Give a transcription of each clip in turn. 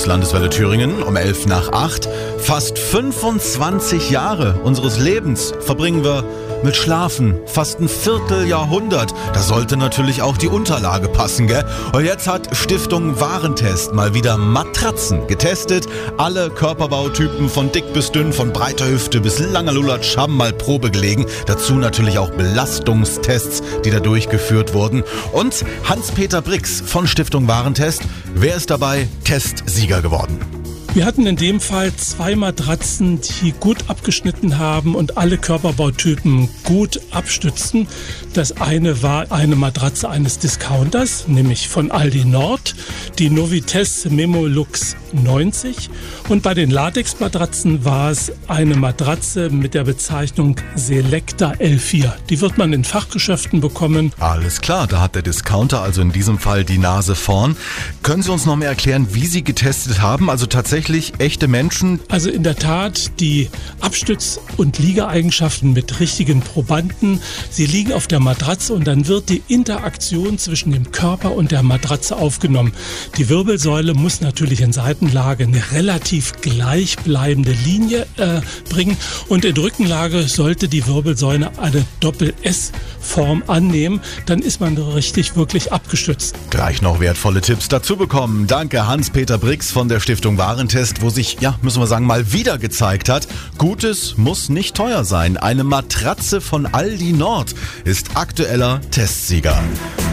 ist Landeswelle Thüringen um 11 nach 8. Fast 25 Jahre unseres Lebens verbringen wir mit Schlafen. Fast ein Vierteljahrhundert. Da sollte natürlich auch die Unterlage passen, gell? Und jetzt hat Stiftung Warentest mal wieder Matratzen getestet. Alle Körperbautypen von dick bis dünn, von breiter Hüfte bis langer Lulatsch haben mal Probe gelegen. Dazu natürlich auch Belastungstests, die da durchgeführt wurden. Und Hans-Peter Brix von Stiftung Warentest. Wer ist dabei Testsieger geworden? Wir hatten in dem Fall zwei Matratzen, die gut abgeschnitten haben und alle Körperbautypen gut abstützten. Das eine war eine Matratze eines Discounters, nämlich von Aldi Nord, die Novites Memolux 90. Und bei den Latex-Matratzen war es eine Matratze mit der Bezeichnung Selecta L4. Die wird man in Fachgeschäften bekommen. Alles klar, da hat der Discounter also in diesem Fall die Nase vorn. Können Sie uns noch mehr erklären, wie Sie getestet haben? Also tatsächlich echte Menschen? Also in der Tat die Abstütz- und Liegeeigenschaften mit richtigen Probanden. Sie liegen auf der Matratze und dann wird die Interaktion zwischen dem Körper und der Matratze aufgenommen. Die Wirbelsäule muss natürlich in Seiten Seitenlage eine relativ gleichbleibende Linie äh, bringen und in Rückenlage sollte die Wirbelsäule eine Doppel-S-Form annehmen. Dann ist man richtig wirklich abgestützt. Gleich noch wertvolle Tipps dazu bekommen. Danke Hans-Peter Brix von der Stiftung Warentest, wo sich, ja, müssen wir sagen, mal wieder gezeigt hat, Gutes muss nicht teuer sein. Eine Matratze von Aldi Nord ist aktueller Testsieger.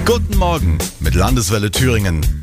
Guten Morgen mit Landeswelle Thüringen.